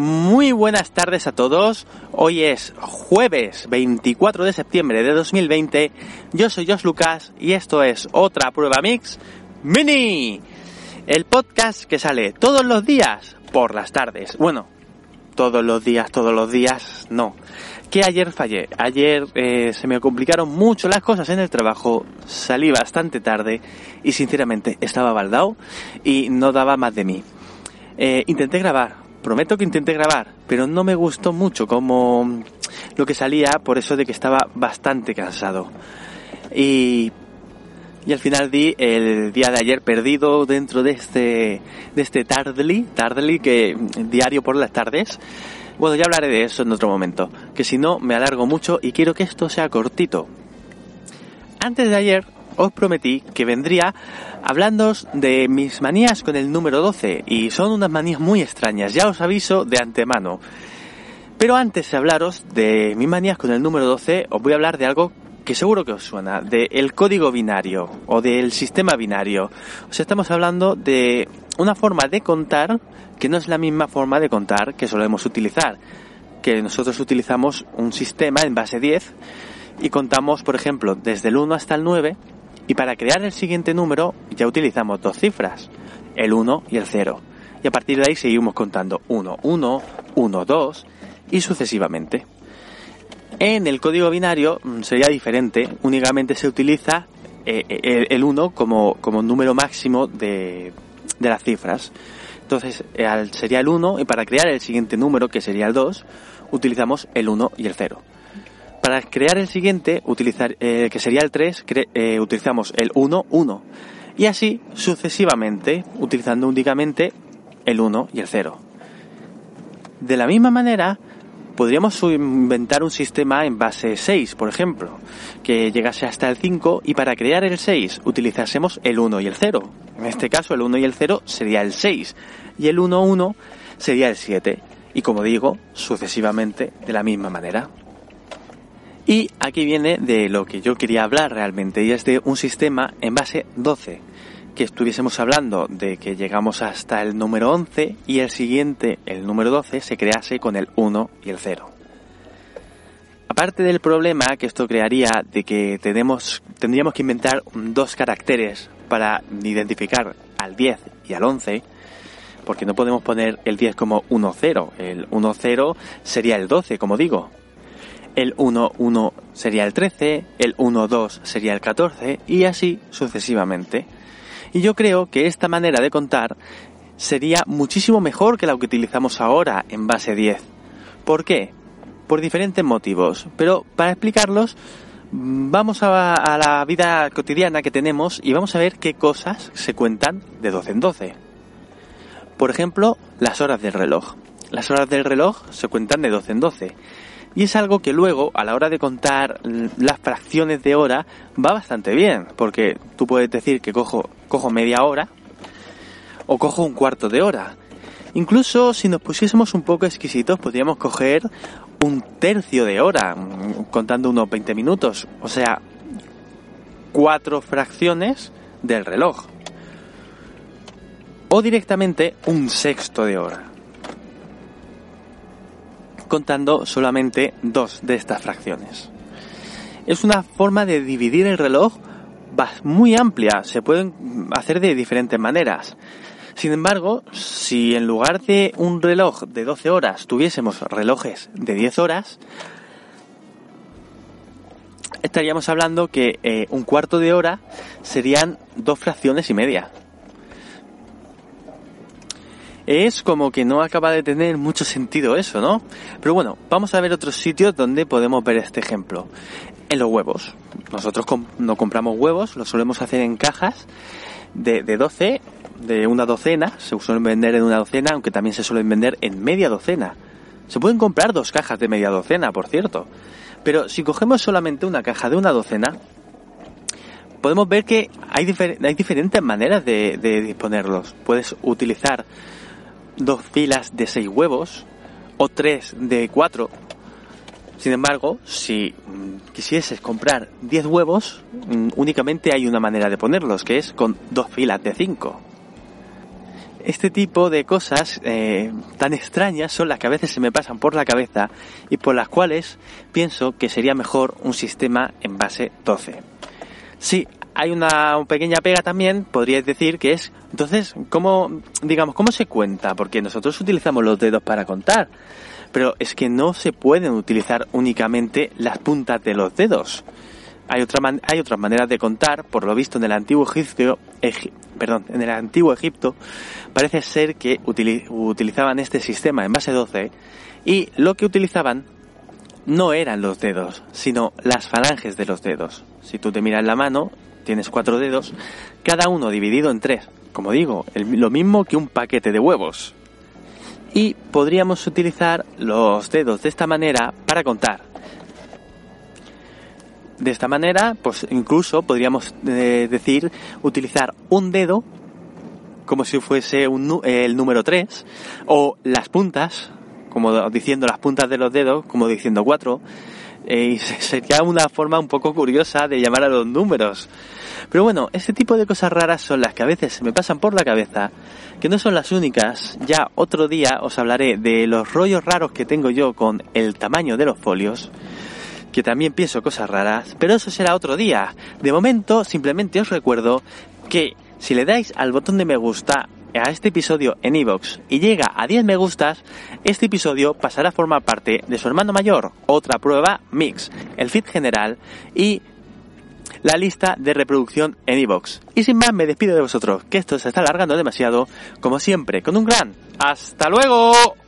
Muy buenas tardes a todos. Hoy es jueves 24 de septiembre de 2020. Yo soy Josh Lucas y esto es otra prueba mix mini. El podcast que sale todos los días por las tardes. Bueno, todos los días, todos los días, no. Que ayer fallé. Ayer eh, se me complicaron mucho las cosas en el trabajo. Salí bastante tarde y sinceramente estaba baldado y no daba más de mí. Eh, intenté grabar, prometo que intenté grabar, pero no me gustó mucho como lo que salía por eso de que estaba bastante cansado. Y, y al final di el día de ayer perdido dentro de este, de este Tardly, Tardly que diario por las tardes. Bueno, ya hablaré de eso en otro momento, que si no me alargo mucho y quiero que esto sea cortito. Antes de ayer os prometí que vendría hablando de mis manías con el número 12 y son unas manías muy extrañas, ya os aviso de antemano. Pero antes de hablaros de mis manías con el número 12, os voy a hablar de algo que seguro que os suena, del código binario o del sistema binario. O sea, estamos hablando de una forma de contar que no es la misma forma de contar que solemos utilizar. Que nosotros utilizamos un sistema en base 10 y contamos, por ejemplo, desde el 1 hasta el 9 y para crear el siguiente número ya utilizamos dos cifras, el 1 y el 0. Y a partir de ahí seguimos contando 1, 1, 1, 2 y sucesivamente. En el código binario mm, sería diferente, únicamente se utiliza eh, eh, el 1 como, como número máximo de, de las cifras. Entonces eh, sería el 1 y para crear el siguiente número, que sería el 2, utilizamos el 1 y el 0. Para crear el siguiente, utilizar, eh, que sería el 3, eh, utilizamos el 1, 1. Y así sucesivamente, utilizando únicamente el 1 y el 0. De la misma manera, podríamos inventar un sistema en base 6, por ejemplo, que llegase hasta el 5 y para crear el 6 utilizásemos el 1 y el 0. En este caso, el 1 y el 0 sería el 6 y el 1, 1 sería el 7. Y como digo, sucesivamente de la misma manera. Y aquí viene de lo que yo quería hablar realmente, y es de un sistema en base 12, que estuviésemos hablando de que llegamos hasta el número 11 y el siguiente, el número 12, se crease con el 1 y el 0. Aparte del problema que esto crearía de que tenemos, tendríamos que inventar dos caracteres para identificar al 10 y al 11, porque no podemos poner el 10 como 1-0, el 1-0 sería el 12, como digo, el 1-1 sería el 13, el 1-2 sería el 14 y así sucesivamente. Y yo creo que esta manera de contar sería muchísimo mejor que la que utilizamos ahora en base 10. ¿Por qué? Por diferentes motivos, pero para explicarlos vamos a, a, la vida cotidiana que tenemos y vamos a ver qué cosas se cuentan de 12 en 12. Por ejemplo, las horas del reloj. Las horas del reloj se cuentan de 12 en 12 y es algo que luego, a la hora de contar las fracciones de hora, va bastante bien, porque tú puedes decir que cojo, cojo media hora o cojo un cuarto de hora. Incluso si nos pusiésemos un poco exquisitos, podríamos coger un tercio de hora, contando unos 20 minutos. O sea, cuatro fracciones del reloj. O directamente un sexto de hora contando solamente dos de estas fracciones. Es una forma de dividir el reloj muy amplia, se pueden hacer de diferentes maneras. Sin embargo, si en lugar de un reloj de 12 horas tuviésemos relojes de 10 horas, estaríamos hablando que eh, un cuarto de hora serían dos fracciones y media es como que no acaba de tener mucho sentido eso, ¿no? Pero bueno, vamos a ver otros sitios donde podemos ver este ejemplo. En los huevos. Nosotros no compramos huevos, los solemos hacer en cajas de, de 12, de una docena, se suelen vender en una docena, aunque también se suelen vender en media docena. Se pueden comprar dos cajas de media docena, por cierto. Pero si cogemos solamente una caja de una docena, podemos ver que hay, diferentes maneras de, disponerlos. Puedes utilizar dos filas de seis huevos o tres de cuatro. Sin embargo, si mm, quisieses comprar 10 huevos, mm, únicamente hay una manera de ponerlos, que es con dos filas de cinco este tipo de cosas eh, tan extrañas son las que a veces se me pasan por la cabeza y por las cuales pienso que sería mejor un sistema en base 12. Sí, hay una pequeña pega también, podríais decir, que es, entonces, ¿cómo, digamos, cómo se cuenta? Porque nosotros utilizamos los dedos para contar, pero es que no se pueden utilizar únicamente las puntas de los dedos. Hay, otra hay otras maneras de contar, por lo visto en el antiguo Egipto, perdón, en el antiguo Egipto parece ser que utilizaban este sistema en base 12 y lo que utilizaban no eran los dedos, sino las falanges de los dedos. Si tú te miras la mano, tienes cuatro dedos, cada uno dividido en tres. Como digo, lo mismo que un paquete de huevos. Y podríamos utilizar los dedos de esta manera para contar. De esta manera, pues incluso podríamos eh, decir utilizar un dedo como si fuese un, el número 3 o las puntas, como diciendo las puntas de los dedos, como diciendo 4. Y sería una forma un poco curiosa de llamar a los números. Pero bueno, este tipo de cosas raras son las que a veces me pasan por la cabeza, que no son las únicas. Ya otro día os hablaré de los rollos raros que tengo yo con el tamaño de los folios que también pienso cosas raras, pero eso será otro día. De momento, simplemente os recuerdo que si le dais al botón de me gusta a este episodio en iVoox y llega a 10 me gustas, este episodio pasará a formar parte de su hermano mayor, otra prueba mix, el feed general y la lista de reproducción en iVoox. Y sin más me despido de vosotros, que esto se está alargando demasiado, como siempre, con un gran ¡Hasta luego!